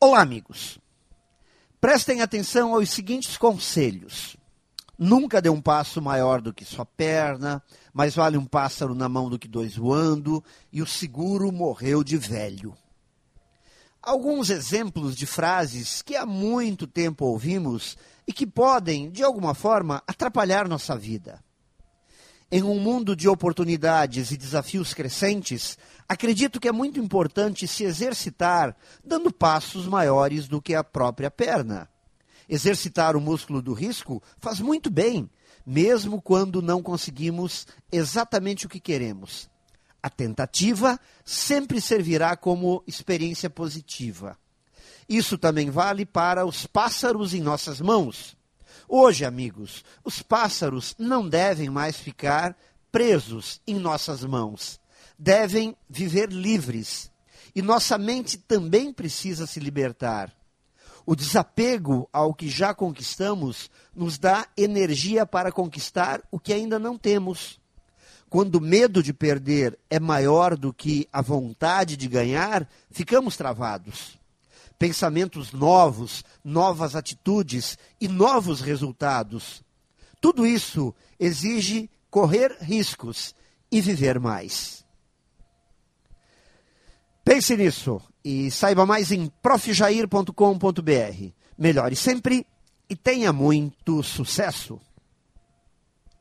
Olá, amigos. Prestem atenção aos seguintes conselhos. Nunca dê um passo maior do que sua perna, mais vale um pássaro na mão do que dois voando, e o seguro morreu de velho. Alguns exemplos de frases que há muito tempo ouvimos e que podem, de alguma forma, atrapalhar nossa vida. Em um mundo de oportunidades e desafios crescentes, acredito que é muito importante se exercitar dando passos maiores do que a própria perna. Exercitar o músculo do risco faz muito bem, mesmo quando não conseguimos exatamente o que queremos. A tentativa sempre servirá como experiência positiva. Isso também vale para os pássaros em nossas mãos. Hoje, amigos, os pássaros não devem mais ficar presos em nossas mãos. Devem viver livres. E nossa mente também precisa se libertar. O desapego ao que já conquistamos nos dá energia para conquistar o que ainda não temos. Quando o medo de perder é maior do que a vontade de ganhar, ficamos travados pensamentos novos, novas atitudes e novos resultados. Tudo isso exige correr riscos e viver mais. Pense nisso e saiba mais em profjair.com.br. Melhore sempre e tenha muito sucesso!